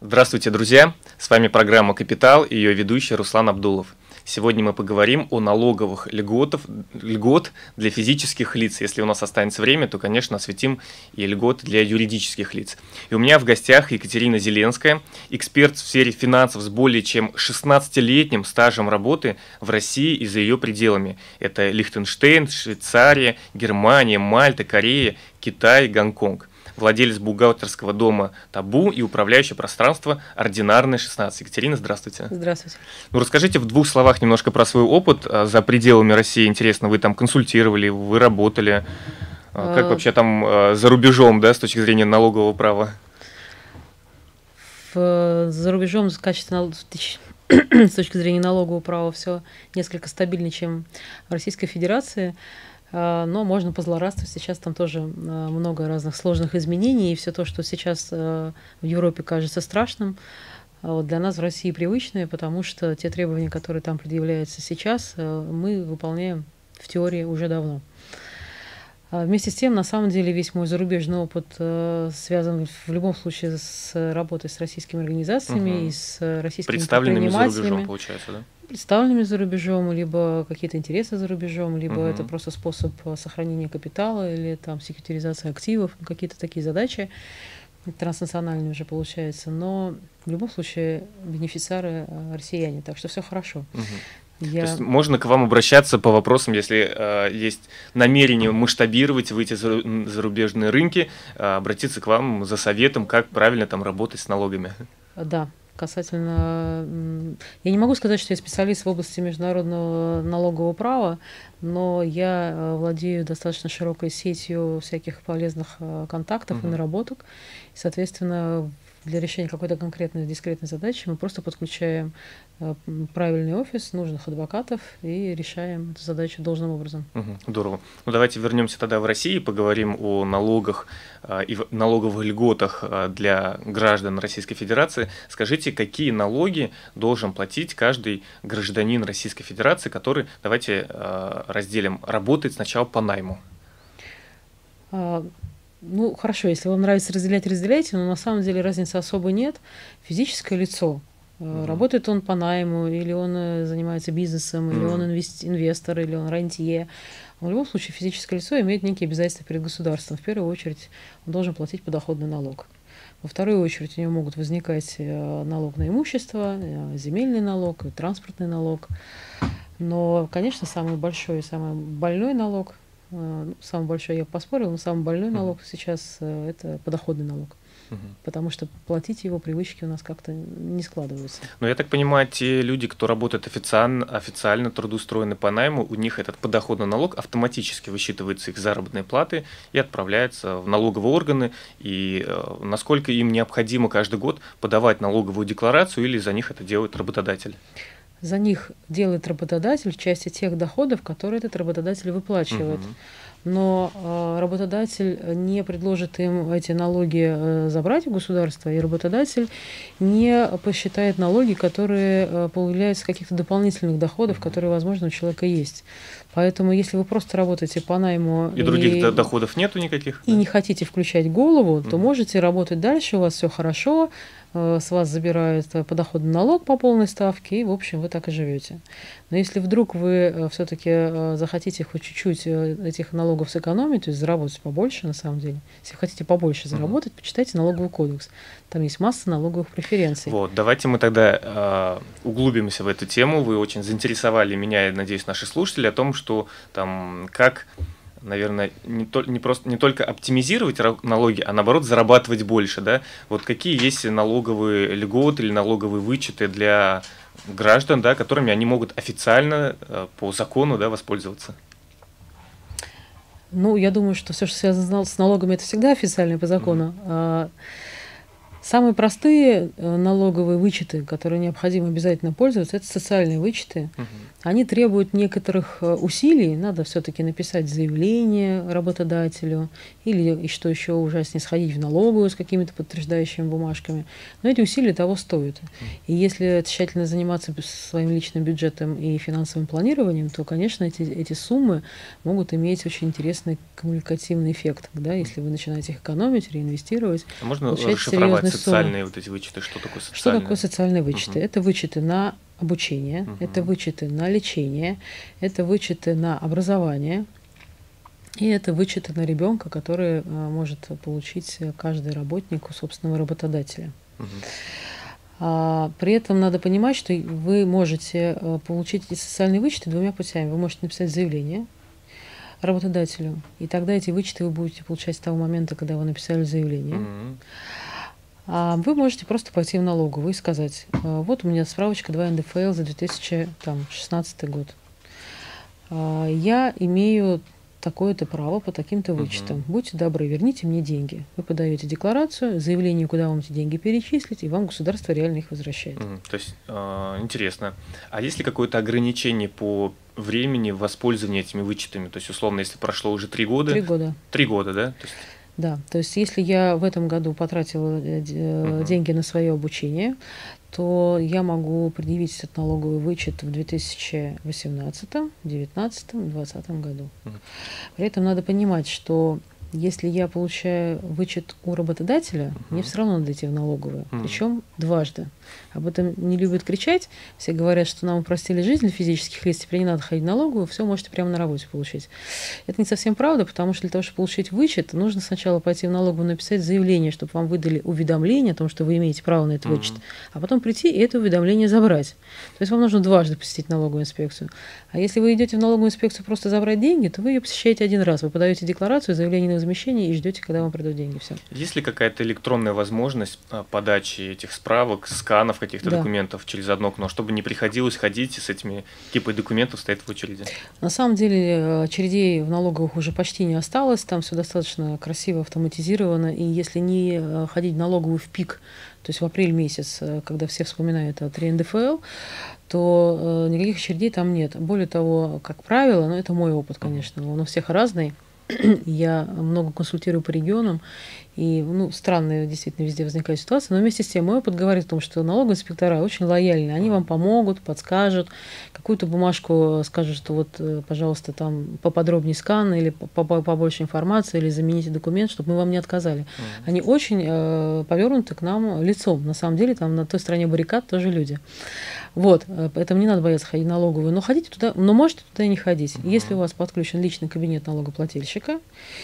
Здравствуйте, друзья! С вами программа «Капитал» и ее ведущий Руслан Абдулов. Сегодня мы поговорим о налоговых льготов, льгот для физических лиц. Если у нас останется время, то, конечно, осветим и льготы для юридических лиц. И у меня в гостях Екатерина Зеленская, эксперт в сфере финансов с более чем 16-летним стажем работы в России и за ее пределами. Это Лихтенштейн, Швейцария, Германия, Мальта, Корея, Китай, Гонконг владелец бухгалтерского дома «Табу» и управляющее пространство «Ординарное 16». Екатерина, здравствуйте. Здравствуйте. Ну, расскажите в двух словах немножко про свой опыт а, за пределами России. Интересно, вы там консультировали, вы работали. А, как а... вообще там за рубежом, да, с точки зрения налогового права? В, за рубежом в качестве с точки зрения налогового права все несколько стабильнее, чем в Российской Федерации. А, но можно позлорадствовать. Сейчас там тоже а, много разных сложных изменений, и все то, что сейчас а, в Европе кажется страшным, вот для нас в России привычное, потому что те требования, которые там предъявляются сейчас, мы выполняем в теории уже давно. Вместе с тем, на самом деле, весь мой зарубежный опыт связан в любом случае с работой с российскими организациями угу. и с российскими Представленными за рубежом, получается, да? представленными за рубежом, либо какие-то интересы за рубежом, либо угу. это просто способ э, сохранения капитала или там секьютеризация активов, какие-то такие задачи транснациональные уже получается. Но в любом случае бенефициары э, россияне, так что все хорошо. Угу. Я... То есть можно к вам обращаться по вопросам, если э, есть намерение масштабировать, выйти за зарубежные рынки, э, обратиться к вам за советом, как правильно там работать с налогами. Да, касательно... Я не могу сказать, что я специалист в области международного налогового права, но я э, владею достаточно широкой сетью всяких полезных э, контактов угу. и наработок. И, соответственно, для решения какой-то конкретной дискретной задачи мы просто подключаем э, правильный офис, нужных адвокатов и решаем эту задачу должным образом. Угу, здорово. Ну давайте вернемся тогда в Россию и поговорим о налогах э, и налоговых льготах э, для граждан Российской Федерации. Скажите, какие налоги должен платить каждый гражданин Российской Федерации, который, давайте разделим, работает сначала по найму? Ну, хорошо, если вам нравится разделять, разделяйте, но на самом деле разницы особо нет. Физическое лицо, mm-hmm. работает он по найму, или он э, занимается бизнесом, mm-hmm. или он инвестор, или он рантье. В любом случае физическое лицо имеет некие обязательства перед государством. В первую очередь он должен платить подоходный налог. Во вторую очередь у него могут возникать э, налог на имущество, земельный налог, транспортный налог. Но, конечно, самый большой и самый больной налог самый большой я поспорил, но самый больной налог сейчас э, это подоходный налог. Угу. Потому что платить его привычки у нас как-то не складываются. Но я так понимаю, те люди, кто работает официально, официально трудоустроены по найму, у них этот подоходный налог автоматически высчитывается их заработной платы и отправляется в налоговые органы. И э, насколько им необходимо каждый год подавать налоговую декларацию или за них это делает работодатель? За них делает работодатель в части тех доходов, которые этот работодатель выплачивает. Угу. Но э, работодатель не предложит им эти налоги э, забрать у государства, и работодатель не посчитает налоги, которые э, появляются каких-то дополнительных доходов, которые, возможно, у человека есть. Поэтому, если вы просто работаете по найму и, и других доходов нету никаких, и да? не хотите включать голову, то можете работать дальше, у вас все хорошо, с вас забирают э, подоходный налог по полной ставке, и, в общем, вы так и живете. Но если вдруг вы э, все-таки захотите хоть чуть-чуть этих налогов сэкономить, то есть заработать побольше, на самом деле, если вы хотите побольше заработать, mm-hmm. почитайте налоговый кодекс. Там есть масса налоговых преференций. Вот, давайте мы тогда э, углубимся в эту тему. Вы очень заинтересовали меня, я надеюсь, наши слушатели о том, что там как наверное, не, то, не, просто, не только оптимизировать налоги, а наоборот зарабатывать больше, да? Вот какие есть налоговые льготы или налоговые вычеты для граждан, да, которыми они могут официально э, по закону, да, воспользоваться? Ну, я думаю, что все, что связано с налогами, это всегда официально по закону. Mm-hmm. Самые простые э, налоговые вычеты, которые необходимо обязательно пользоваться, это социальные вычеты. Угу. Они требуют некоторых э, усилий. Надо все-таки написать заявление работодателю или, и что еще ужаснее, сходить в налоговую с какими-то подтверждающими бумажками. Но эти усилия того стоят. И если тщательно заниматься своим личным бюджетом и финансовым планированием, то, конечно, эти, эти суммы могут иметь очень интересный коммуникативный эффект. Да? Если вы начинаете их экономить, реинвестировать, а можно расшифровать социальные вот эти вычеты? Что такое социальные? Что такое социальные вычеты? Угу. Это вычеты на обучение, угу. это вычеты на лечение, это вычеты на образование, и это вычеты на ребенка, который а, может получить каждый работник у собственного работодателя. Угу. А, при этом надо понимать, что вы можете а, получить эти социальные вычеты двумя путями. Вы можете написать заявление работодателю, и тогда эти вычеты вы будете получать с того момента, когда вы написали заявление. Mm-hmm. А вы можете просто пойти в налоговую и сказать, «А, вот у меня справочка 2 НДФЛ за 2016 год. Я имею такое-то право по таким-то вычетам. Угу. Будьте добры, верните мне деньги. Вы подаете декларацию, заявление, куда вам эти деньги перечислить, и вам государство реально их возвращает. Угу. То есть э, интересно. А есть ли какое-то ограничение по времени воспользования этими вычетами? То есть, условно, если прошло уже три года. Три года. Три года, да? То есть... Да, то есть если я в этом году потратила угу. деньги на свое обучение, то я могу предъявить этот налоговый вычет в 2018, 2019, 2020 году. При этом надо понимать, что если я получаю вычет у работодателя, uh-huh. мне все равно надо идти в налоговую. Uh-huh. Причем дважды. Об этом не любят кричать. Все говорят, что нам упростили жизнь для физических лиц, теперь не надо ходить в налоговую, все можете прямо на работе получить. Это не совсем правда, потому что для того, чтобы получить вычет, нужно сначала пойти в налоговую, написать заявление, чтобы вам выдали уведомление о том, что вы имеете право на этот uh-huh. вычет, а потом прийти и это уведомление забрать. То есть вам нужно дважды посетить налоговую инспекцию. А если вы идете в налоговую инспекцию просто забрать деньги, то вы ее посещаете один раз. Вы подаете декларацию, заявление на возмещение и ждете, когда вам придут деньги. Все. Есть ли какая-то электронная возможность подачи этих справок, сканов каких-то да. документов через одно окно, чтобы не приходилось ходить с этими типой документов стоять в очереди? На самом деле э, очередей в налоговых уже почти не осталось, там все достаточно красиво автоматизировано, и если не э, ходить в налоговую в пик, то есть в апрель месяц, э, когда все вспоминают о 3 НДФЛ, то никаких очередей там нет. Более того, как правило, ну это мой опыт, конечно, он у всех разный. Я много консультирую по регионам, и ну, странные действительно везде возникают ситуации, но вместе с тем мой опыт говорит о том, что налоговые инспектора очень лояльны. Они вам помогут, подскажут, какую-то бумажку скажут, что вот, э, пожалуйста, там поподробнее скан или побольше информации, или замените документ, чтобы мы вам не отказали. Mm-hmm. Они очень э, повернуты к нам лицом. На самом деле, там на той стороне баррикад тоже люди. Вот, э, поэтому не надо бояться ходить в налоговую. Но ходите туда, но можете туда и не ходить. Mm-hmm. Если у вас подключен личный кабинет налогоплательщика.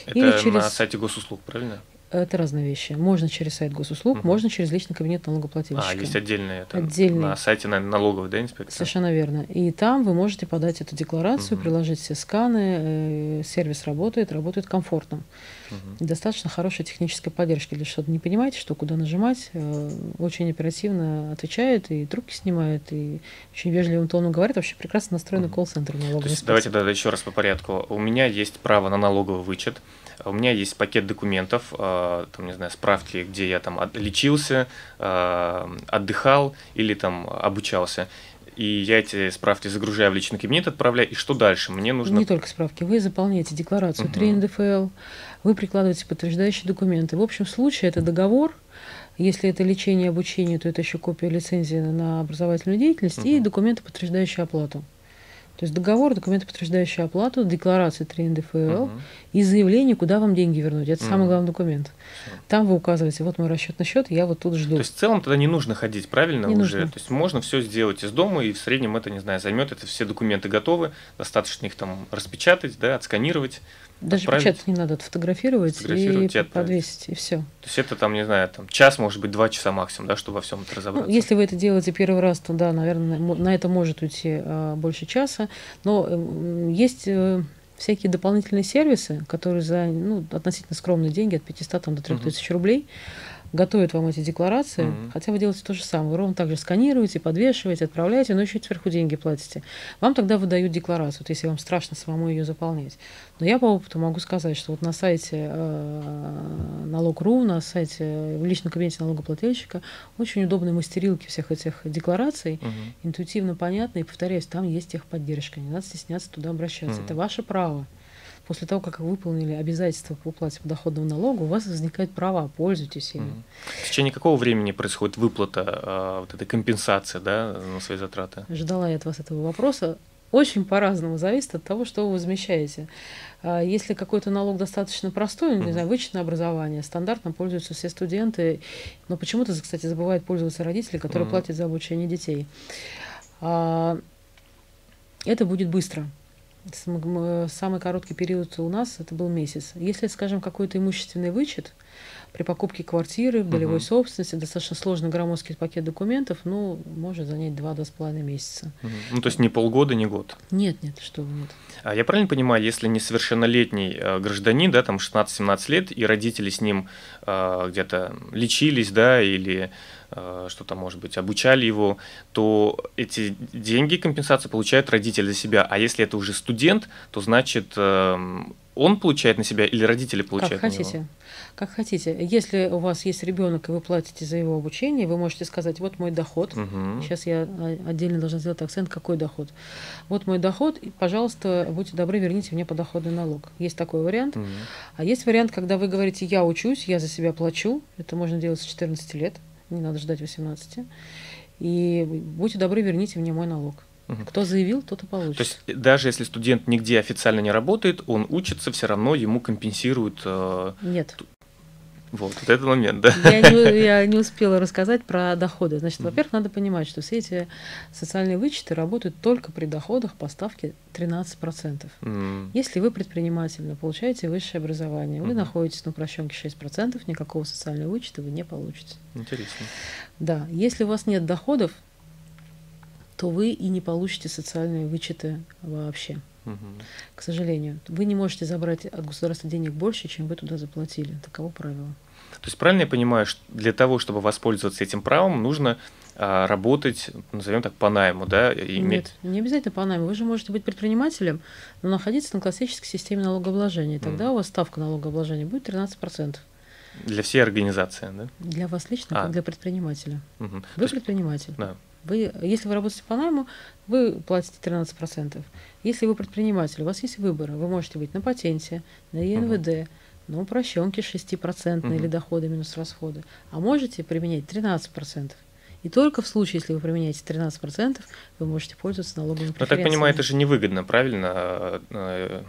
Это или через... на сайте госуслуг, правильно? Это разные вещи. Можно через сайт госуслуг, угу. можно через личный кабинет налогоплательщика. А, есть отдельные, это Отдельный. на сайте наверное, налоговой, да, инспекции? Совершенно верно. И там вы можете подать эту декларацию, угу. приложить все сканы, э, сервис работает, работает комфортно. Угу. достаточно хорошая техническая поддержка. Если что-то не понимаете, что куда нажимать, э, очень оперативно отвечает и трубки снимает, и очень вежливым тоном говорит. Вообще прекрасно настроенный угу. колл-центр налоговой Давайте тогда еще раз по порядку. У меня есть право на налоговый вычет. У меня есть пакет документов, э, там, не знаю, справки, где я там лечился, э, отдыхал или там обучался. И я эти справки загружаю в личный кабинет, отправляю. И что дальше? Мне нужно... Не только справки. Вы заполняете декларацию угу. 3 НДФЛ, вы прикладываете подтверждающие документы. В общем случае это договор, если это лечение и обучение, то это еще копия лицензии на образовательную деятельность угу. и документы, подтверждающие оплату. То есть договор, документы, подтверждающие оплату, декларация 3 НДФЛ uh-huh. и заявление, куда вам деньги вернуть. Это uh-huh. самый главный документ. Там вы указываете, вот мой расчетный счет, я вот тут жду. То есть в целом тогда не нужно ходить, правильно не уже? Нужно. То есть можно все сделать из дома, и в среднем это, не знаю, займет, это все документы готовы, достаточно их там распечатать, да, отсканировать. Даже отправить. печатать не надо, отфотографировать, и, и подвесить, и все. То есть это там, не знаю, там час, может быть, два часа максимум, да, чтобы во всем это ну, разобраться. Ну, если вы это делаете первый раз, то да, наверное, на это может уйти а, больше часа. Но э, есть э, всякие дополнительные сервисы, которые за ну, относительно скромные деньги, от 500 там, до 3000 угу. рублей, готовят вам эти декларации, mm-hmm. хотя вы делаете то же самое. Вы ровно так же сканируете, подвешиваете, отправляете, но еще сверху деньги платите. Вам тогда выдают декларацию, вот если вам страшно самому ее заполнять. Но я по опыту могу сказать, что вот на сайте э, налог.ру, на сайте в личном кабинете налогоплательщика очень удобные мастерилки всех этих деклараций, угу. интуитивно понятно, и повторяюсь, там есть техподдержка, не надо стесняться туда обращаться. Угу. Это ваше право после того, как вы выполнили обязательства по уплате подоходного налога, у вас возникают права, пользуйтесь ими. В течение какого времени происходит выплата э, вот этой компенсации да, на свои затраты? Ждала я от вас этого вопроса. очень по-разному, зависит от того, что вы возмещаете. А если какой-то налог достаточно простой, ну, не знаю, вычетное образование, стандартно пользуются все студенты, но почему-то, кстати, забывают пользоваться родители, которые платят за обучение детей. А, это будет быстро. Самый короткий период у нас это был месяц. Если, скажем, какой-то имущественный вычет, при покупке квартиры в долевой угу. собственности достаточно сложный громоздкий пакет документов, ну, может занять 2-2,5 месяца. Угу. Ну, то есть не полгода, не год? Нет, нет, что вы, нет. А я правильно понимаю, если несовершеннолетний э, гражданин, да, там 16-17 лет, и родители с ним э, где-то лечились, да, или э, что-то, может быть, обучали его, то эти деньги, компенсации получают родители за себя. А если это уже студент, то значит э, он получает на себя или родители получают как хотите. на него? Как хотите. Если у вас есть ребенок и вы платите за его обучение, вы можете сказать, вот мой доход. Угу. Сейчас я отдельно должна сделать акцент, какой доход. Вот мой доход, и, пожалуйста, будьте добры, верните мне подоходный налог. Есть такой вариант. Угу. А есть вариант, когда вы говорите, я учусь, я за себя плачу. Это можно делать с 14 лет, не надо ждать 18. И будьте добры, верните мне мой налог. Кто заявил, тот и получит. То есть даже если студент нигде официально не работает, он учится, все равно ему компенсируют. Э, Нет. Вот, вот этот момент, да. Я не, я не успела рассказать про доходы. Значит, mm-hmm. во-первых, надо понимать, что все эти социальные вычеты работают только при доходах по ставке 13%. Mm-hmm. Если вы предпринимательно получаете высшее образование, вы mm-hmm. находитесь на упрощенке 6%, никакого социального вычета вы не получите. Интересно. Да, если у вас нет доходов, то вы и не получите социальные вычеты вообще. Угу. К сожалению. Вы не можете забрать от государства денег больше, чем вы туда заплатили. Таково правило. То есть правильно я понимаю, что для того, чтобы воспользоваться этим правом, нужно а, работать, назовем так, по найму, да? Иметь... Нет, не обязательно по найму. Вы же можете быть предпринимателем, но находиться на классической системе налогообложения. Тогда mm. у вас ставка налогообложения будет 13%. Для всей организации, да? Для вас лично, а. как для предпринимателя. Угу. Вы есть, предприниматель. Да. Вы, если вы работаете по найму, вы платите 13%. Если вы предприниматель, у вас есть выбор. Вы можете быть на патенте, на ЕНВД, uh-huh. На упрощенке 6% uh-huh. или доходы минус расходы. А можете применять 13%. И только в случае, если вы применяете 13%, вы можете пользоваться налоговыми преференциями. Я так понимаю, это же невыгодно, правильно? А,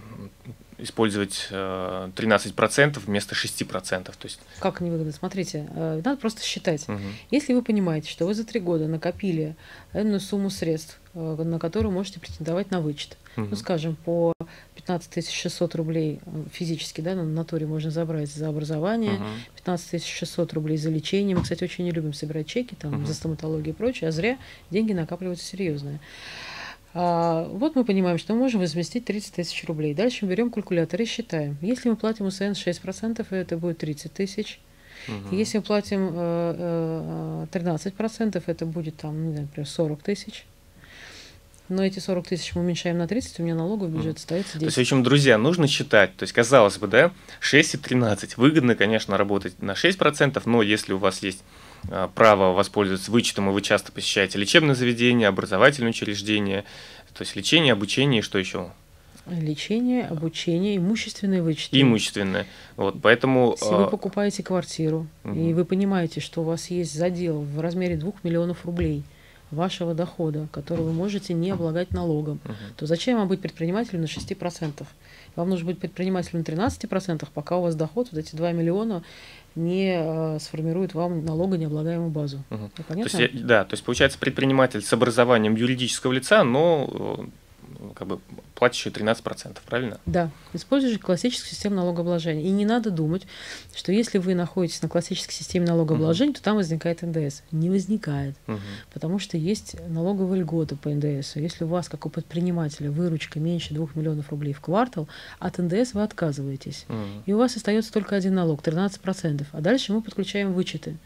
использовать 13% э, вместо 6%. То есть... Как невыгодно? Смотрите, э, надо просто считать. Угу. Если вы понимаете, что вы за три года накопили энную сумму средств, э, на которую можете претендовать на вычет, угу. ну, скажем, по 15 600 рублей физически, да, на натуре можно забрать за образование, угу. 15 600 рублей за лечение. Мы, кстати, очень не любим собирать чеки там, угу. за стоматологию и прочее, а зря деньги накапливаются серьезные. А, вот мы понимаем, что мы можем возместить 30 тысяч рублей. Дальше мы берем калькулятор и считаем. Если мы платим УСН 6%, это будет 30 тысяч. Угу. Если мы платим э, 13%, э, это будет там, не знаю, например, 40 тысяч. Но эти 40 тысяч мы уменьшаем на 30, у меня налоговый бюджет остается 10. То есть, в общем, друзья, нужно считать. То есть, казалось бы, да, 6 и 13. Выгодно, конечно, работать на 6%, но если у вас есть а, право воспользоваться вычетом, и вы часто посещаете лечебное заведение, образовательное учреждение, то есть лечение, обучение и что еще? Лечение, обучение, имущественные вычеты. Имущественное. Вот, поэтому... Если вы а, покупаете квартиру, угу. и вы понимаете, что у вас есть задел в размере 2 миллионов рублей вашего дохода, который вы можете не облагать налогом, угу. то зачем вам быть предпринимателем на 6%? Вам нужно быть предпринимателем на 13%, пока у вас доход, вот эти 2 миллиона, не э, сформирует вам налогонеоблагаемую базу. Угу. понятно? То есть, да, то есть получается предприниматель с образованием юридического лица, но э, как бы платишь 13%, правильно? Да, используешь классическую систему налогообложения. И не надо думать, что если вы находитесь на классической системе налогообложения, угу. то там возникает НДС. Не возникает, угу. потому что есть налоговые льготы по НДС. Если у вас, как у предпринимателя, выручка меньше 2 миллионов рублей в квартал, от НДС вы отказываетесь. Угу. И у вас остается только один налог, 13%. А дальше мы подключаем вычеты.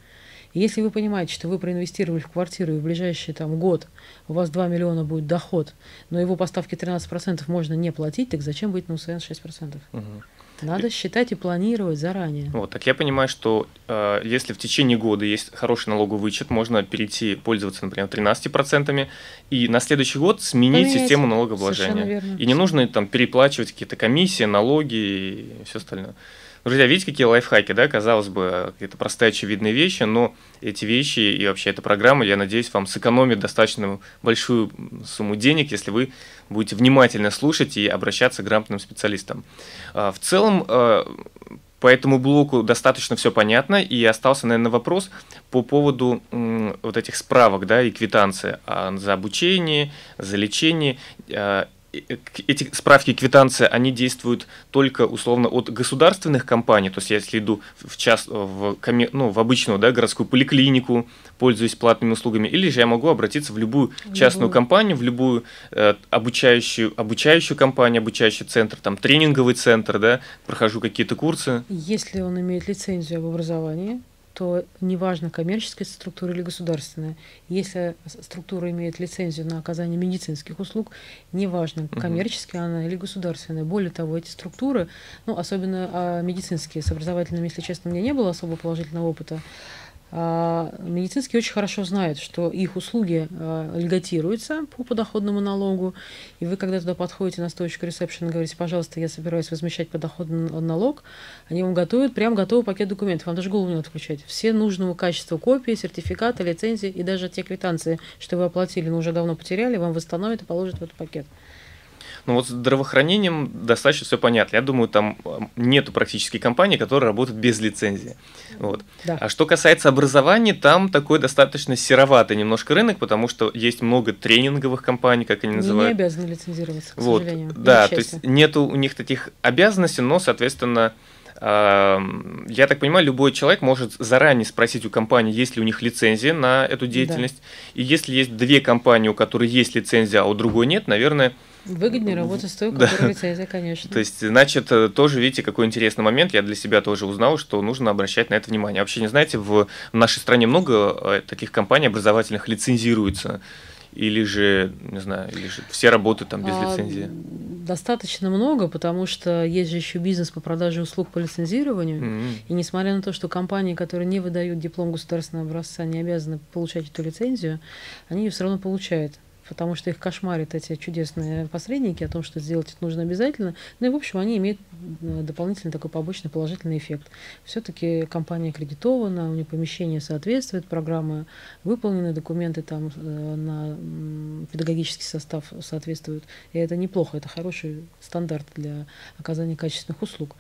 Если вы понимаете, что вы проинвестировали в квартиру, и в ближайший там, год у вас 2 миллиона будет доход, но его по ставке 13% можно не платить, так зачем быть на УСН 6%? Угу. Надо считать и планировать заранее. Вот, так я понимаю, что э, если в течение года есть хороший налоговый вычет, можно перейти пользоваться, например, 13%, и на следующий год сменить Поменять. систему налогообложения. И не нужно там переплачивать какие-то комиссии, налоги и все остальное. Друзья, видите, какие лайфхаки, да, казалось бы, это простые очевидные вещи, но эти вещи и вообще эта программа, я надеюсь, вам сэкономит достаточно большую сумму денег, если вы будете внимательно слушать и обращаться к грамотным специалистам. А, в целом, а, по этому блоку достаточно все понятно, и остался, наверное, вопрос по поводу вот этих справок, да, и квитанции а, за обучение, за лечение эти справки и квитанции, они действуют только условно от государственных компаний, то есть я если иду в, час, в, ну, в обычную да, городскую поликлинику, пользуюсь платными услугами, или же я могу обратиться в любую частную любую. компанию, в любую э, обучающую, обучающую компанию, обучающий центр, там тренинговый центр, да, прохожу какие-то курсы. Если он имеет лицензию об образовании, то неважно, коммерческая структура или государственная. Если структура имеет лицензию на оказание медицинских услуг, неважно, коммерческая она или государственная. Более того, эти структуры, ну, особенно а, медицинские, с образовательными, если честно, у меня не было особо положительного опыта, медицинские очень хорошо знают, что их услуги а, льготируются по подоходному налогу, и вы, когда туда подходите на стоечку ресепшн и говорите, пожалуйста, я собираюсь возмещать подоходный налог, они вам готовят прям готовый пакет документов, вам даже голову не надо включать. Все нужного качества копии, сертификаты, лицензии и даже те квитанции, что вы оплатили, но уже давно потеряли, вам восстановят и положат в этот пакет. Ну вот с здравоохранением достаточно все понятно. Я думаю, там нету практически компаний, которые работают без лицензии. Вот. Да. А что касается образования, там такой достаточно сероватый немножко рынок, потому что есть много тренинговых компаний, как они называют. Они не обязаны лицензироваться, к вот. сожалению. Да, то есть нету у них таких обязанностей, но, соответственно, я так понимаю, любой человек может заранее спросить у компании, есть ли у них лицензия на эту деятельность. Да. И если есть две компании, у которых есть лицензия, а у другой нет, наверное, Выгоднее работать с той, у да. которой лицензия, конечно. То есть, значит, э, тоже, видите, какой интересный момент. Я для себя тоже узнал, что нужно обращать на это внимание. Вообще, не знаете, в нашей стране много э, таких компаний образовательных лицензируется или же, не знаю, или же все работают там без а, лицензии? Достаточно много, потому что есть же еще бизнес по продаже услуг по лицензированию. Mm-hmm. И несмотря на то, что компании, которые не выдают диплом государственного образца, не обязаны получать эту лицензию, они ее все равно получают потому что их кошмарят эти чудесные посредники о том, что сделать это нужно обязательно. Ну и, в общем, они имеют э, дополнительный такой побочный положительный эффект. Все-таки компания аккредитована, у нее помещение соответствует, программы выполнены, документы там э, на педагогический состав соответствуют. И это неплохо, это хороший стандарт для оказания качественных услуг.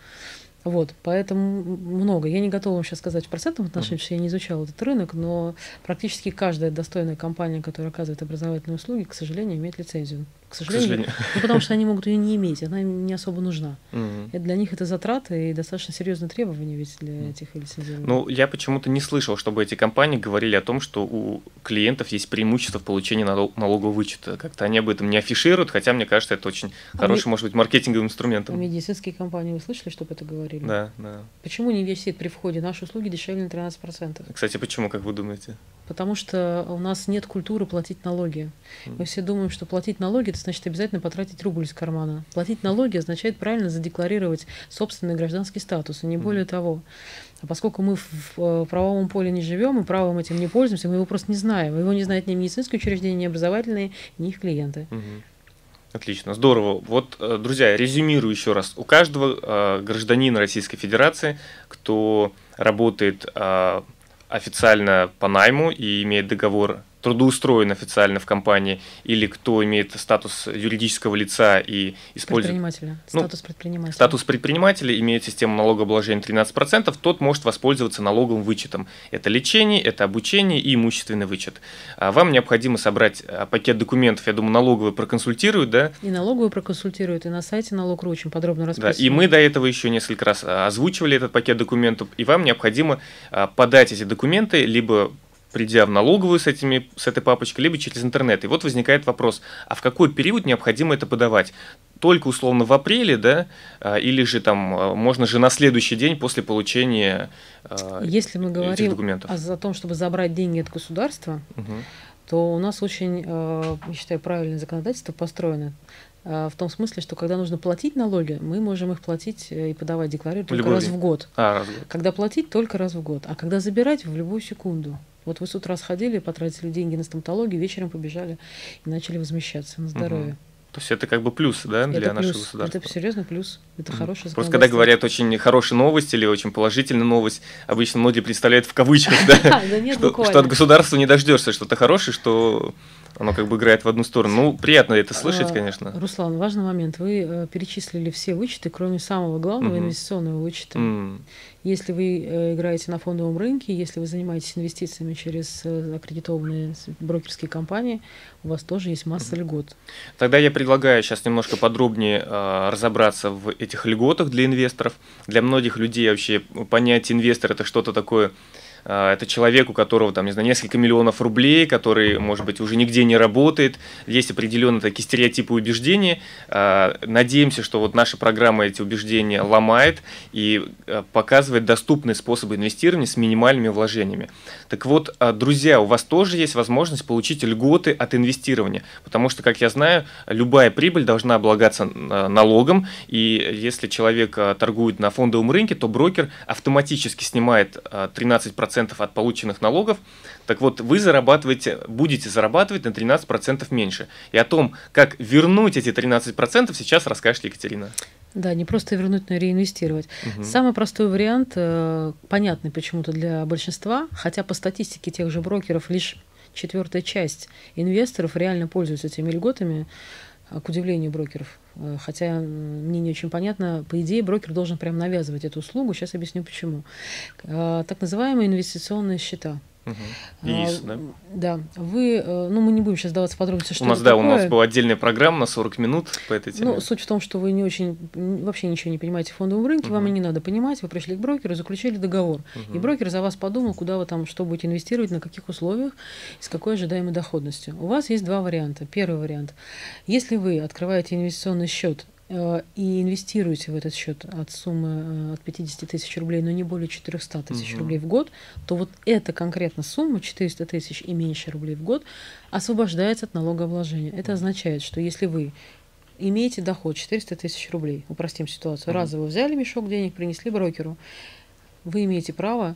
Вот, поэтому много. Я не готова вам сейчас сказать в процентном отношении, потому что я не изучала этот рынок, но практически каждая достойная компания, которая оказывает образовательные услуги, к сожалению, имеет лицензию к сожалению. К сожалению. Ну, потому что они могут ее не иметь, она им не особо нужна. Угу. Для них это затраты и достаточно серьезные требования ведь для этих лицензированных. Ну, я почему-то не слышал, чтобы эти компании говорили о том, что у клиентов есть преимущество в получении налогового вычета. Как-то они об этом не афишируют, хотя мне кажется, это очень а хороший, ми... может быть, маркетинговым инструментом. А медицинские компании вы слышали, чтобы это говорили? Да, да. Почему не висит при входе? Наши услуги дешевле на 13%. Кстати, почему, как вы думаете? Потому что у нас нет культуры платить налоги. Мы все думаем, что платить налоги это значит обязательно потратить рубль из кармана. Платить налоги означает правильно задекларировать собственный гражданский статус, и не более того. А поскольку мы в правовом поле не живем и правом этим не пользуемся, мы его просто не знаем. Его не знают ни медицинские учреждения, ни образовательные, ни их клиенты. Отлично, здорово. Вот, э, друзья, резюмирую еще раз. У каждого э, гражданина Российской Федерации, кто работает э, официально по найму и имеет договор трудоустроен официально в компании, или кто имеет статус юридического лица и использует... Предпринимателя. Ну, статус предпринимателя. Статус предпринимателя, имеет систему налогообложения 13%, тот может воспользоваться налоговым вычетом. Это лечение, это обучение и имущественный вычет. А вам необходимо собрать а, пакет документов, я думаю, налоговые проконсультируют, да? И налоговые проконсультируют, и на сайте налог.ру очень подробно расписано. Да, и мы до этого еще несколько раз а, озвучивали этот пакет документов, и вам необходимо подать эти документы либо придя в налоговую с, этими, с этой папочкой, либо через интернет. И вот возникает вопрос, а в какой период необходимо это подавать? Только условно в апреле, да, а, или же там а, можно же на следующий день после получения а, Если мы говорим документов. о том, чтобы забрать деньги от государства, угу. то у нас очень, я считаю, правильное законодательство построено. В том смысле, что когда нужно платить налоги, мы можем их платить э, и подавать, декларировать только раз в год. А, раз в год. Когда платить, только раз в год. А когда забирать, в любую секунду. Вот вы с утра сходили, потратили деньги на стоматологию, вечером побежали и начали возмещаться на здоровье. То есть это как бы плюс, да, для это нашего плюс. государства? Это серьезно плюс. Это mm. хороший Просто когда говорят очень хорошая новость или очень положительная новость, обычно многие представляют в кавычках, да, что от государства не дождешься что-то хорошее, что оно как бы играет в одну сторону. Ну, приятно это слышать, а, конечно. Руслан, важный момент. Вы э, перечислили все вычеты, кроме самого главного угу. инвестиционного вычета. Mm. Если вы э, играете на фондовом рынке, если вы занимаетесь инвестициями через э, аккредитованные брокерские компании, у вас тоже есть масса mm. льгот. Тогда я предлагаю сейчас немножко подробнее э, разобраться в этих льготах для инвесторов. Для многих людей вообще понятие инвестор это что-то такое это человек, у которого, там, не знаю, несколько миллионов рублей, который, может быть, уже нигде не работает. Есть определенные такие стереотипы убеждения. А, надеемся, что вот наша программа эти убеждения ломает и а, показывает доступные способы инвестирования с минимальными вложениями. Так вот, друзья, у вас тоже есть возможность получить льготы от инвестирования, потому что, как я знаю, любая прибыль должна облагаться налогом, и если человек торгует на фондовом рынке, то брокер автоматически снимает 13% 13% от полученных налогов, так вот вы зарабатываете, будете зарабатывать на 13% меньше. И о том, как вернуть эти 13%, сейчас расскажет Екатерина. Да, не просто вернуть, но и реинвестировать. Угу. Самый простой вариант, э, понятный почему-то для большинства, хотя по статистике тех же брокеров лишь четвертая часть инвесторов реально пользуются этими льготами, к удивлению брокеров. Э, хотя мне не очень понятно, по идее брокер должен прям навязывать эту услугу, сейчас объясню почему. Э, так называемые инвестиционные счета. Угу. ИИС, да? Да. Вы, э, ну, мы не будем сейчас даваться подробности, что У нас, да, такое. у нас была отдельная программа на 40 минут по этой теме. Ну, суть в том, что вы не очень, вообще ничего не понимаете в фондовом рынке, угу. вам и не надо понимать, вы пришли к брокеру, заключили договор. Угу. И брокер за вас подумал, куда вы там, что будете инвестировать, на каких условиях, с какой ожидаемой доходностью. У вас есть два варианта. Первый вариант. Если вы открываете инвестиционный счет и инвестируете в этот счет от суммы э, от 50 тысяч рублей, но не более 400 тысяч угу. рублей в год, то вот эта конкретно сумма, 400 тысяч и меньше рублей в год, освобождается от налогообложения. Это означает, что если вы имеете доход 400 тысяч рублей, упростим ситуацию, угу. разово взяли мешок денег, принесли брокеру, вы имеете право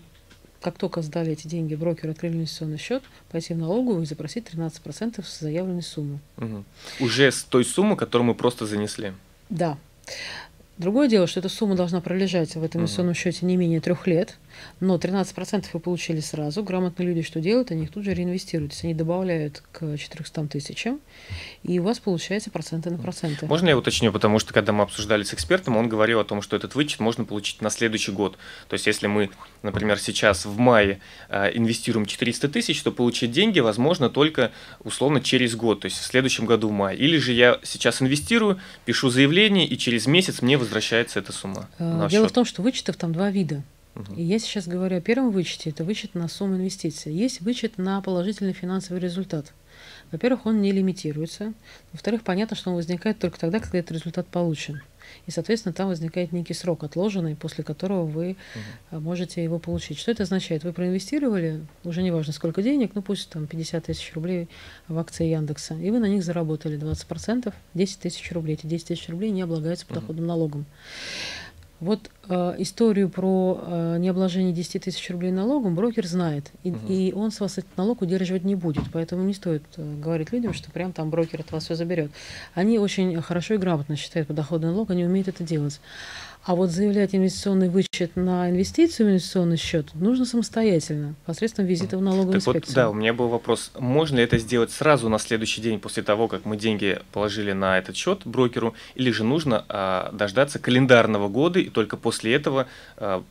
как только сдали эти деньги брокеру, открыли инвестиционный счет, пойти в налоговую и запросить 13% с заявленной суммы. Угу. Уже с той суммы, которую мы просто занесли. Да. Другое дело, что эта сумма должна пролежать в этом инвестиционном счете не менее трех лет, но 13% вы получили сразу. Грамотные люди что делают? Они их тут же реинвестируют. То есть они добавляют к 400 тысячам, и у вас получается проценты на проценты. Можно я уточню, потому что когда мы обсуждали с экспертом, он говорил о том, что этот вычет можно получить на следующий год. То есть если мы, например, сейчас в мае э, инвестируем 400 тысяч, то получить деньги возможно только условно через год, то есть в следующем году в мае. Или же я сейчас инвестирую, пишу заявление, и через месяц мне возвращается эта сумма. Э, дело в том, что вычетов там два вида. Угу. И я сейчас говорю о первом вычете, это вычет на сумму инвестиций. Есть вычет на положительный финансовый результат. Во-первых, он не лимитируется. Во-вторых, понятно, что он возникает только тогда, когда этот результат получен. И, соответственно, там возникает некий срок отложенный, после которого вы угу. можете его получить. Что это означает? Вы проинвестировали, уже не важно сколько денег, ну пусть там 50 тысяч рублей в акции Яндекса, и вы на них заработали 20%, 10 тысяч рублей. Эти 10 тысяч рублей не облагаются подоходным угу. налогом. Вот э, историю про э, необложение 10 тысяч рублей налогом брокер знает, и, угу. и он с вас этот налог удерживать не будет, поэтому не стоит э, говорить людям, что прям там брокер от вас все заберет. Они очень хорошо и грамотно считают подоходный налог, они умеют это делать. А вот заявлять инвестиционный вычет на инвестицию в инвестиционный счет нужно самостоятельно, посредством визита в налоговую так инспекцию. Вот, да, у меня был вопрос, можно ли это сделать сразу на следующий день после того, как мы деньги положили на этот счет брокеру, или же нужно а, дождаться календарного года и только после этого а,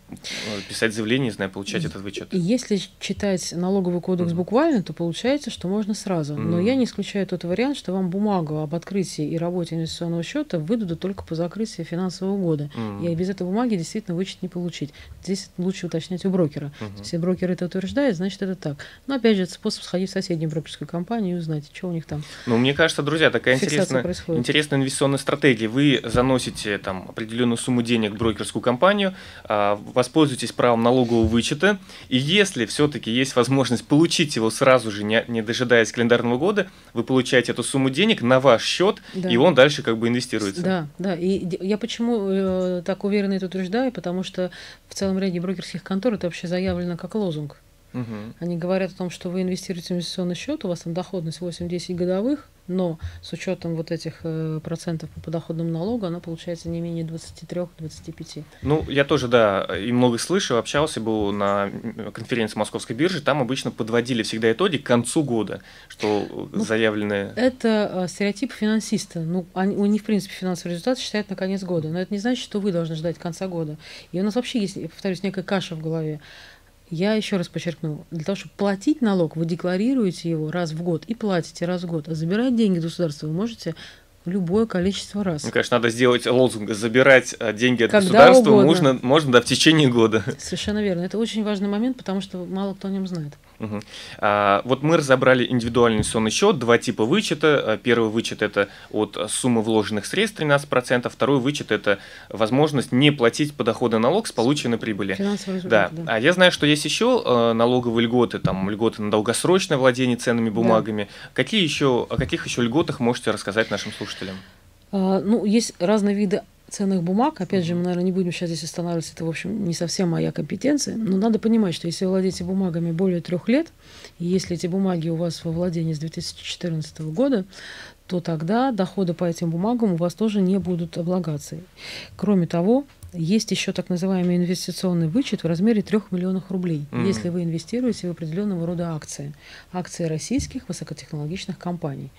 писать заявление, не знаю, получать этот вычет? Если читать налоговый кодекс mm-hmm. буквально, то получается, что можно сразу. Mm-hmm. Но я не исключаю тот вариант, что вам бумагу об открытии и работе инвестиционного счета выдадут только по закрытии финансового года. Mm-hmm и без этой бумаги действительно вычет не получить. Здесь лучше уточнять у брокера. Угу. Если брокер это утверждает, значит это так. Но опять же, это способ сходить в соседнюю брокерскую компанию и узнать, что у них там. Ну, мне кажется, друзья, такая интересная, интересная инвестиционная стратегия. Вы заносите там определенную сумму денег в брокерскую компанию, а, воспользуйтесь правом налогового вычета, и если все-таки есть возможность получить его сразу же, не, не дожидаясь календарного года, вы получаете эту сумму денег на ваш счет, да. и он дальше как бы инвестируется. Да, да. И я почему э, так уверенно это утверждаю, потому что в целом ряде брокерских контор это вообще заявлено как лозунг. Угу. Они говорят о том, что вы инвестируете в инвестиционный счет, у вас там доходность 8-10 годовых, но с учетом вот этих э, процентов по подоходному налогу она получается не менее 23-25. Ну, я тоже, да, и много слышал, общался, был на конференции Московской биржи, там обычно подводили всегда итоги к концу года, что ну, заявленные... Это э, стереотип финансиста. Ну, они, у них, в принципе, финансовый результат считают на конец года, но это не значит, что вы должны ждать конца года. И у нас вообще есть, повторюсь, некая каша в голове. Я еще раз подчеркну, для того, чтобы платить налог, вы декларируете его раз в год и платите раз в год. А забирать деньги государства вы можете любое количество раз. Ну, конечно, надо сделать лозунг забирать э, деньги от Когда государства угодно. можно, можно да, в течение года. Совершенно верно. Это очень важный момент, потому что мало кто о нем знает. Угу. А, вот мы разобрали индивидуальный инвестиционный счет, два типа вычета. А, первый вычет это от суммы вложенных средств 13%, второй вычет это возможность не платить подоходный налог с полученной прибыли. Да. да. А я знаю, что есть еще э, налоговые льготы, там льготы на долгосрочное владение ценными бумагами. Да. Какие еще, о каких еще льготах можете рассказать нашим слушателям? А, ну, есть разные виды ценных бумаг, опять же, мы, наверное, не будем сейчас здесь останавливаться, это, в общем, не совсем моя компетенция, но надо понимать, что если вы владеете бумагами более трех лет, и если эти бумаги у вас во владении с 2014 года, то тогда доходы по этим бумагам у вас тоже не будут облагаться. Кроме того, есть еще так называемый инвестиционный вычет в размере 3 миллионов рублей, mm-hmm. если вы инвестируете в определенного рода акции. Акции российских высокотехнологичных компаний.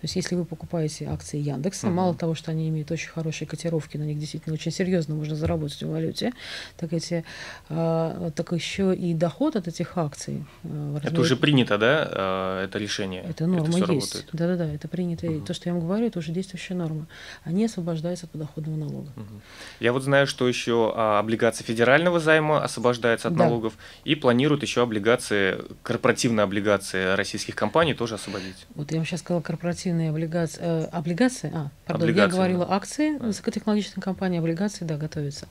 То есть если вы покупаете акции Яндекса, mm-hmm. мало того, что они имеют очень хорошие котировки, на них действительно очень серьезно можно заработать в валюте, так, эти, э, так еще и доход от этих акций. Э, размере... Это уже принято, да, э, это решение? Это норма это есть. Да-да-да, это принято. Mm-hmm. То, что я вам говорю, это уже действующая норма. Они освобождаются от подоходного налога. Mm-hmm. Я вот знаю, что что еще а, облигации федерального займа освобождаются от да. налогов и планируют еще облигации, корпоративные облигации российских компаний тоже освободить. Вот я вам сейчас сказала корпоративные облигации. Э, облигации? А, пардон, облигации, я говорила да. акции да. высокотехнологичной компании, облигации, да, готовятся.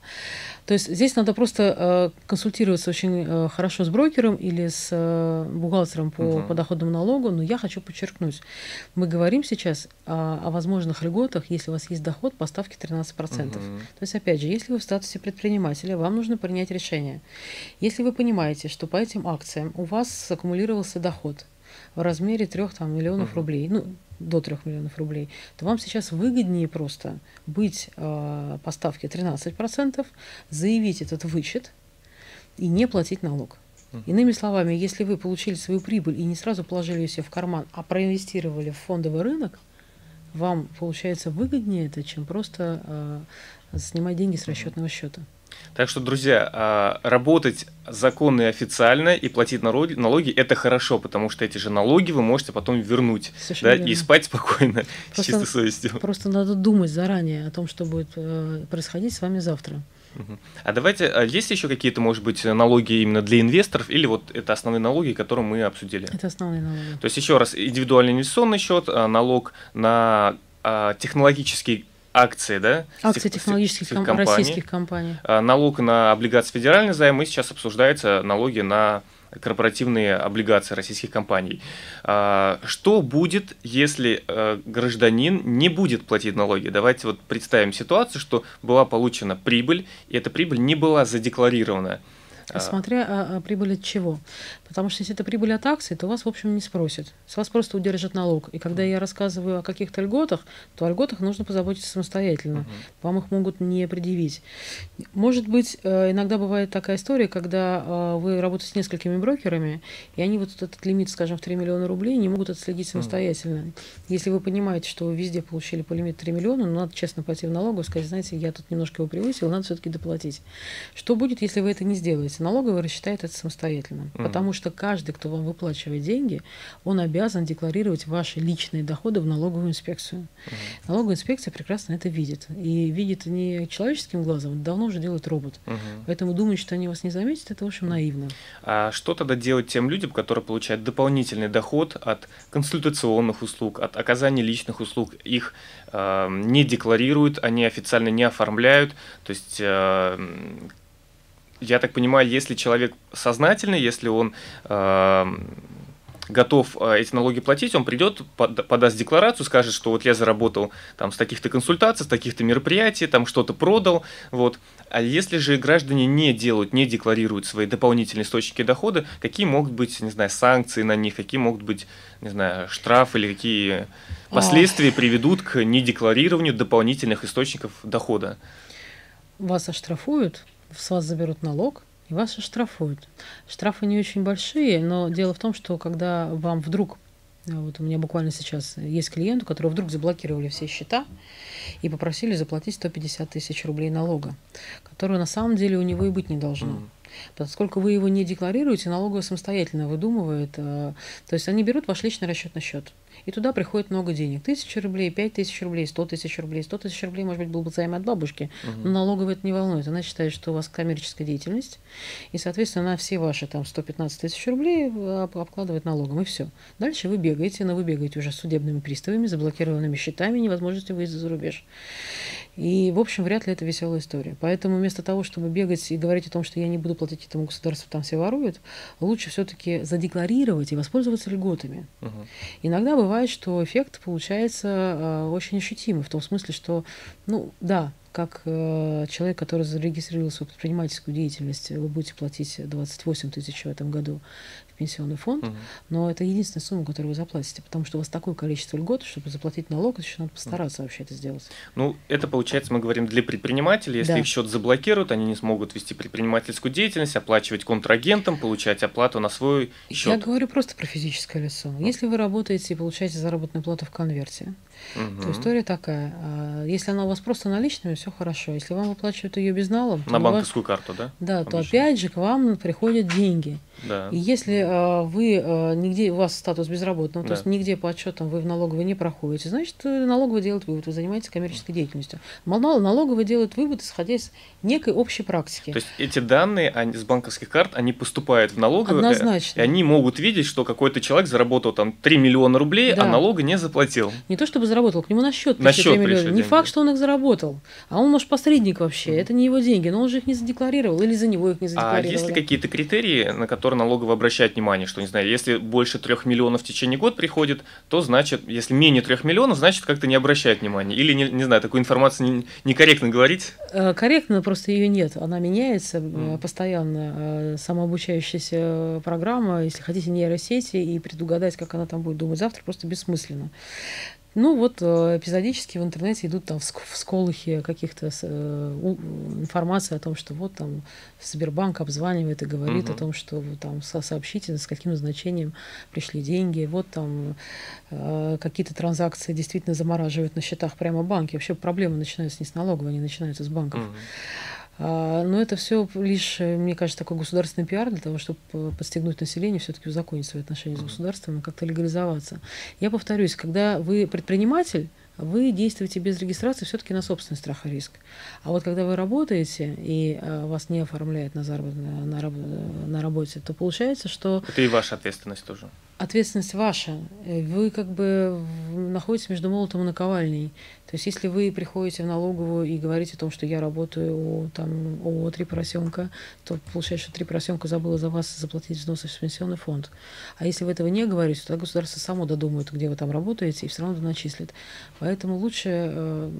То есть здесь надо просто э, консультироваться очень э, хорошо с брокером или с э, бухгалтером по угу. подоходному налогу, но я хочу подчеркнуть, мы говорим сейчас о, о возможных льготах, если у вас есть доход по ставке 13%. Угу. То есть, опять же, если вы в статусе предпринимателя, вам нужно принять решение. Если вы понимаете, что по этим акциям у вас аккумулировался доход в размере 3 там, миллионов uh-huh. рублей, ну, до 3 миллионов рублей, то вам сейчас выгоднее просто быть э, по ставке 13%, заявить этот вычет и не платить налог. Иными словами, если вы получили свою прибыль и не сразу положили ее себе в карман, а проинвестировали в фондовый рынок, вам получается выгоднее это, чем просто э, снимать деньги с расчетного счета. Так что, друзья, а, работать законно и официально и платить налоги, это хорошо, потому что эти же налоги вы можете потом вернуть да, и спать спокойно, просто, с чистой совестью. Просто надо думать заранее о том, что будет э, происходить с вами завтра. А давайте, а есть еще какие-то, может быть, налоги именно для инвесторов, или вот это основные налоги, которые мы обсудили? Это основные налоги. То есть еще раз, индивидуальный инвестиционный счет, а, налог на технологический акции, да? Акции технологических ком- компаний. российских компаний. А, налог на облигации федеральный займ, и сейчас обсуждаются налоги на корпоративные облигации российских компаний. А, что будет, если э, гражданин не будет платить налоги? Давайте вот представим ситуацию, что была получена прибыль, и эта прибыль не была задекларирована. А. Смотря а, а прибыль от чего. Потому что если это прибыль от акций, то вас, в общем, не спросят. С вас просто удержат налог. И когда я рассказываю о каких-то льготах, то о льготах нужно позаботиться самостоятельно. Uh-huh. Вам их могут не предъявить. Может быть, э, иногда бывает такая история, когда э, вы работаете с несколькими брокерами, и они вот этот лимит, скажем, в 3 миллиона рублей не могут отследить самостоятельно. Uh-huh. Если вы понимаете, что вы везде получили по лимиту 3 миллиона, ну, надо честно пойти в налогу и сказать, знаете, я тут немножко его превысил, надо все-таки доплатить. Что будет, если вы это не сделаете? налоговый рассчитает это самостоятельно. Угу. Потому что каждый, кто вам выплачивает деньги, он обязан декларировать ваши личные доходы в налоговую инспекцию. Угу. Налоговая инспекция прекрасно это видит. И видит не человеческим глазом, давно уже делает робот. Угу. Поэтому думать, что они вас не заметят, это, в общем, наивно. А что тогда делать тем людям, которые получают дополнительный доход от консультационных услуг, от оказания личных услуг? Их э, не декларируют, они официально не оформляют. То есть э, я так понимаю, если человек сознательный, если он э, готов эти налоги платить, он придет, подаст декларацию, скажет, что вот я заработал там с таких-то консультаций, с таких-то мероприятий, там что-то продал, вот. А если же граждане не делают, не декларируют свои дополнительные источники дохода, какие могут быть, не знаю, санкции на них, какие могут быть, не знаю, штрафы или какие последствия приведут к недекларированию дополнительных источников дохода? Вас оштрафуют, с вас заберут налог, и вас оштрафуют. Штрафы не очень большие, но дело в том, что когда вам вдруг вот у меня буквально сейчас есть клиент, у которого вдруг заблокировали все счета и попросили заплатить 150 тысяч рублей налога, которого на самом деле у него и быть не должно. Поскольку вы его не декларируете, налоговая самостоятельно выдумывает. Э, то есть они берут ваш личный расчетный счет и туда приходит много денег. Тысяча рублей, пять тысяч рублей, сто тысяч рублей. Сто тысяч рублей, может быть, был бы займ от бабушки, угу. но налоговая это не волнует. Она считает, что у вас коммерческая деятельность, и, соответственно, на все ваши там 115 тысяч рублей обкладывает налогом, и все. Дальше вы бегаете, но вы бегаете уже судебными приставами, заблокированными счетами, невозможностью выезда за рубеж. И, в общем, вряд ли это веселая история. Поэтому вместо того, чтобы бегать и говорить о том, что я не буду платить этому государству, там все воруют, лучше все-таки задекларировать и воспользоваться льготами. Угу. Иногда бывает, что эффект получается э, очень ощутимый, в том смысле, что, ну, да, как э, человек, который зарегистрировал свою предпринимательскую деятельность, вы будете платить 28 тысяч в этом году пенсионный фонд, угу. но это единственная сумма, которую вы заплатите, потому что у вас такое количество льгот, чтобы заплатить налог, еще надо постараться вообще это сделать. Ну, это получается, мы говорим, для предпринимателей, если да. их счет заблокируют, они не смогут вести предпринимательскую деятельность, оплачивать контрагентам, получать оплату на свой счет. Я говорю просто про физическое лицо. Если вы работаете и получаете заработную плату в конверте, Угу. То история такая. А, если она у вас просто наличными, все хорошо. Если вам выплачивают ее безналом, на банковскую вас... карту, да? Да, Обычно. то опять же к вам приходят деньги. Да. И если э, вы э, нигде, у вас статус безработного, да. то есть нигде по отчетам вы в налоговой не проходите, значит, налоговая делает вывод, вы занимаетесь коммерческой деятельностью. Налоговая делает вывод, исходя из некой общей практики. То есть эти данные они, с банковских карт, они поступают в налоговую, э, Однозначно. и они могут видеть, что какой-то человек заработал там 3 миллиона рублей, а да. а налога не заплатил. Не то чтобы заработал, к нему на счет на счет миллиона. Не факт, что он их заработал, а он, может, посредник вообще, mm. это не его деньги, но он же их не задекларировал, или за него их не задекларировал. А есть ли какие-то критерии, на которые налоговая обращает обращать внимание, что, не знаю, если больше трех миллионов в течение года приходит, то значит, если менее трех миллионов, значит, как-то не обращает внимания. Или, не, не знаю, такую информацию не, некорректно говорить? Э, корректно, просто ее нет. Она меняется mm. постоянно. Э, самообучающаяся программа, если хотите, нейросети, и предугадать, как она там будет думать завтра, просто бессмысленно. Ну вот э, эпизодически в интернете идут там в сколыхе каких-то э, информации о том, что вот там Сбербанк обзванивает и говорит угу. о том, что там сообщите, с каким значением пришли деньги, вот там э, какие-то транзакции действительно замораживают на счетах прямо банки. Вообще проблемы начинаются не с налоговой, они начинаются с банков. Угу. А, но это все лишь, мне кажется, такой государственный пиар для того, чтобы подстегнуть население все-таки узаконить свои отношения с государством и как-то легализоваться. Я повторюсь, когда вы предприниматель, вы действуете без регистрации все-таки на собственный страх и риск. А вот когда вы работаете и а, вас не оформляют на, заработ... на, раб... на работе, то получается, что... Это и ваша ответственность тоже. Ответственность ваша. Вы как бы находитесь между молотом и наковальней. То есть, если вы приходите в налоговую и говорите о том, что я работаю у там, ООО «Три поросенка», то получается, что «Три поросенка» забыла за вас заплатить взносы в пенсионный фонд. А если вы этого не говорите, то государство само додумает, где вы там работаете, и все равно начислит. Поэтому лучше, э,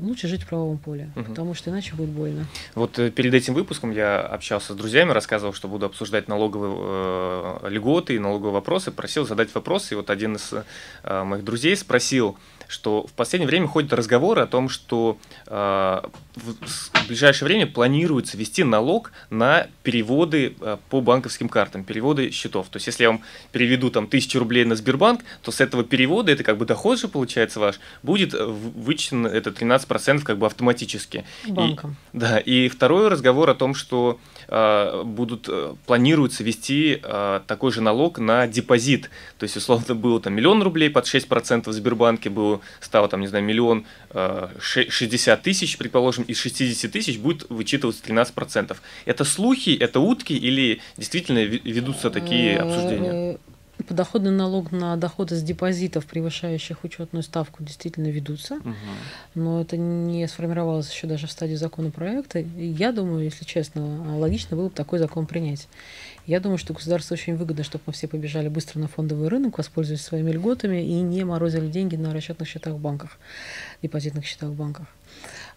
лучше жить в правовом поле, угу. потому что иначе будет больно. Вот э, перед этим выпуском я общался с друзьями, рассказывал, что буду обсуждать налоговые э, льготы и налоговые вопросы, просил задать вопросы, и вот один из э, моих друзей спросил, что в последнее время ходят разговоры о том, что э, в ближайшее время планируется ввести налог на переводы э, по банковским картам, переводы счетов. То есть, если я вам переведу там тысячу рублей на Сбербанк, то с этого перевода, это как бы доход же получается ваш, будет вычтен это 13% как бы автоматически. Банком. И, да, и второй разговор о том, что э, будут, э, планируется ввести э, такой же налог на депозит. То есть, условно, было там миллион рублей под 6% в Сбербанке, было стало, там, не знаю, миллион э, 60 тысяч, предположим, из 60 тысяч будет вычитываться 13%. Это слухи, это утки или действительно ведутся такие обсуждения? подоходный налог на доходы с депозитов, превышающих учетную ставку, действительно ведутся, угу. но это не сформировалось еще даже в стадии законопроекта. И я думаю, если честно, логично было бы такой закон принять. Я думаю, что государству очень выгодно, чтобы мы все побежали быстро на фондовый рынок, воспользовались своими льготами и не морозили деньги на расчетных счетах в банках, депозитных счетах в банках.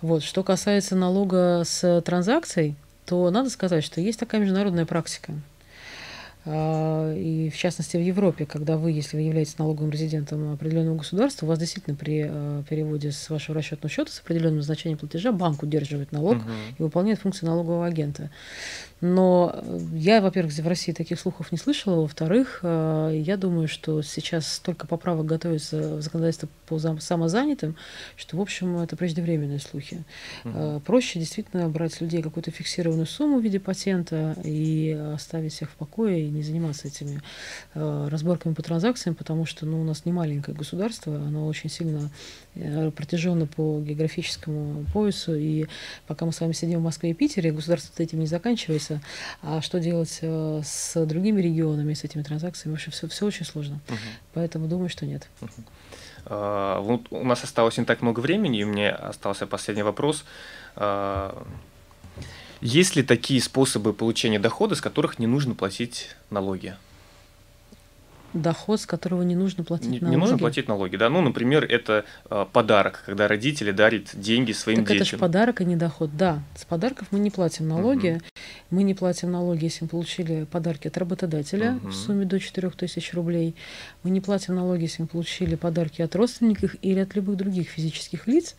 Вот. Что касается налога с транзакций, то надо сказать, что есть такая международная практика. А, и в частности в Европе, когда вы, если вы являетесь налоговым резидентом определенного государства, у вас действительно при а, переводе с вашего расчетного счета с определенным значением платежа банк удерживает налог угу. и выполняет функцию налогового агента. Но э, я, во-первых, в России таких слухов не слышала. Во-вторых, э, я думаю, что сейчас столько поправок готовится в законодательство по самозанятым, что, в общем, это преждевременные слухи. Угу. Проще действительно брать с людей какую-то фиксированную сумму в виде патента и оставить всех в покое и не заниматься этими разборками по транзакциям, потому что ну, у нас не маленькое государство, оно очень сильно протяженно по географическому поясу. И пока мы с вами сидим в Москве и Питере, государство этим не заканчивается, а что делать э, с другими регионами, с этими транзакциями, вообще все, все очень сложно. Угу. Поэтому думаю, что нет. Угу. А, вот у нас осталось не так много времени, и мне остался последний вопрос. А, есть ли такие способы получения дохода, с которых не нужно платить налоги? доход, с которого не нужно платить не, налоги. Не нужно платить налоги, да. Ну, например, это э, подарок, когда родители дарят деньги своим так детям. Это же подарок, а не доход. Да, с подарков мы не платим налоги. Угу. Мы не платим налоги, если мы получили подарки от работодателя угу. в сумме до 4000 рублей. Мы не платим налоги, если мы получили подарки от родственников или от любых других физических лиц.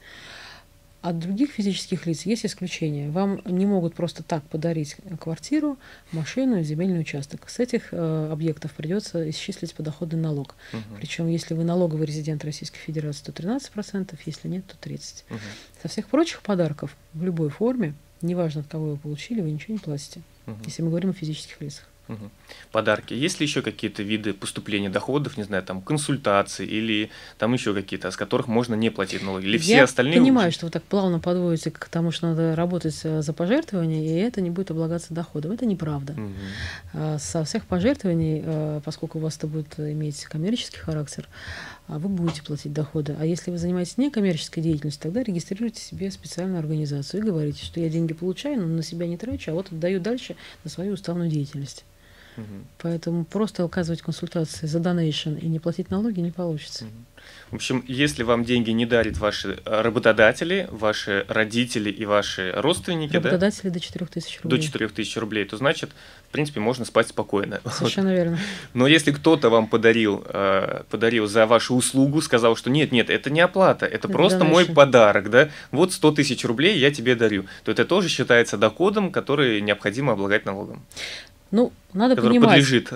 От других физических лиц есть исключения. Вам не могут просто так подарить квартиру, машину и земельный участок. С этих э, объектов придется исчислить подоходный налог. Угу. Причем, если вы налоговый резидент Российской Федерации, то 13%, если нет, то 30%. Угу. Со всех прочих подарков в любой форме, неважно от кого вы получили, вы ничего не платите, угу. если мы говорим о физических лицах. Угу. Подарки. Есть ли еще какие-то виды поступления доходов, не знаю, там консультации или там еще какие-то, с которых можно не платить налоги? Или все Я остальные? Я понимаю, уже... что вы так плавно подводите к тому, что надо работать э, за пожертвования, и это не будет облагаться доходом. Это неправда. Угу. Со всех пожертвований, э, поскольку у вас это будет иметь коммерческий характер, вы будете платить доходы. А если вы занимаетесь некоммерческой деятельностью, тогда регистрируйте себе специальную организацию и говорите, что я деньги получаю, но на себя не трачу, а вот отдаю дальше на свою уставную деятельность. Угу. Поэтому просто оказывать консультации за донейшн и не платить налоги не получится. Угу. В общем, если вам деньги не дарят ваши э, работодатели, ваши родители и ваши родственники, работодатели да? до 4000 рублей. До 4000 рублей, то значит, в принципе, можно спать спокойно. Совершенно вот. верно. Но если кто-то вам подарил, э, подарил за вашу услугу, сказал, что нет, нет, это не оплата, это, это просто donation. мой подарок, да, вот 100 тысяч рублей я тебе дарю, то это тоже считается доходом, который необходимо облагать налогом. Ну, надо понимать, подлежит.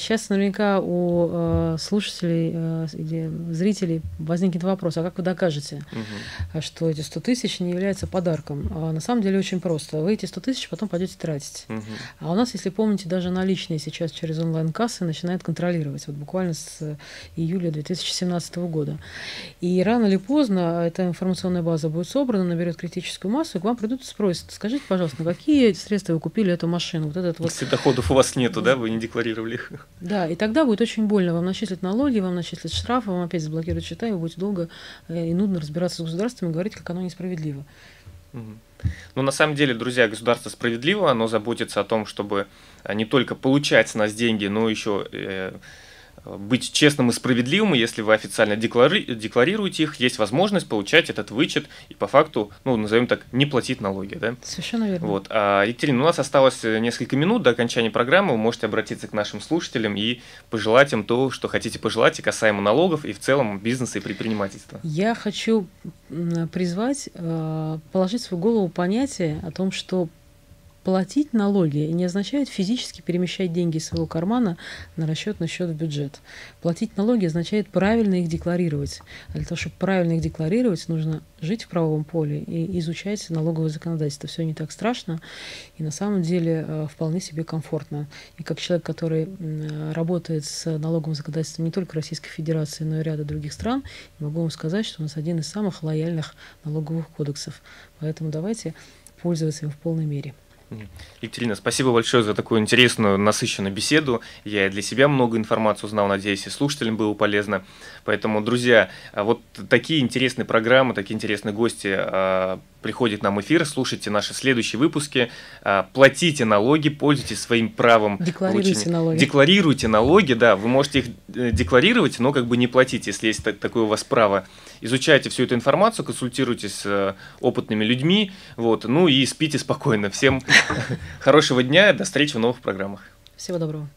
сейчас наверняка у э, слушателей э, или зрителей возникнет вопрос, а как вы докажете, угу. что эти 100 тысяч не являются подарком? А на самом деле очень просто. Вы эти 100 тысяч потом пойдете тратить. Угу. А у нас, если помните, даже наличные сейчас через онлайн-кассы начинают контролировать. Вот буквально с июля 2017 года. И рано или поздно эта информационная база будет собрана, наберет критическую массу, и к вам придут и спросят, скажите, пожалуйста, на какие средства вы купили эту машину? Вот этот вот... Если доходов у вас нету, да, вы не декларировали их. Да, и тогда будет очень больно. Вам начислят налоги, вам начислят штрафы, вам опять заблокируют счета, и вы будете долго э, и нудно разбираться с государством и говорить, как оно несправедливо. Ну, на самом деле, друзья, государство справедливо, оно заботится о том, чтобы э, не только получать с нас деньги, но еще э, быть честным и справедливым, если вы официально деклари декларируете их, есть возможность получать этот вычет и по факту, ну, назовем так, не платить налоги, да? Совершенно верно. Вот. А, Екатерина, у нас осталось несколько минут до окончания программы, вы можете обратиться к нашим слушателям и пожелать им то, что хотите пожелать и касаемо налогов, и в целом бизнеса и предпринимательства. Я хочу призвать э, положить в свою голову понятие о том, что Платить налоги не означает физически перемещать деньги из своего кармана на расчетный счет в бюджет. Платить налоги означает правильно их декларировать. А для того, чтобы правильно их декларировать, нужно жить в правовом поле и изучать налоговое законодательство. Все не так страшно и на самом деле э, вполне себе комфортно. И как человек, который работает с налоговым законодательством не только Российской Федерации, но и ряда других стран, могу вам сказать, что у нас один из самых лояльных налоговых кодексов. Поэтому давайте пользоваться им в полной мере. Екатерина, спасибо большое за такую интересную, насыщенную беседу. Я для себя много информации узнал, надеюсь, и слушателям было полезно. Поэтому, друзья, а вот такие интересные программы, такие интересные гости а, приходят нам в эфир, слушайте наши следующие выпуски, а, платите налоги, пользуйтесь своим правом. Декларируйте получения. налоги. Декларируйте налоги, да, вы можете их э, декларировать, но как бы не платить, если есть такое у вас право. Изучайте всю эту информацию, консультируйтесь с э, опытными людьми, вот, ну и спите спокойно. Всем хорошего дня, до встречи в новых программах. Всего доброго.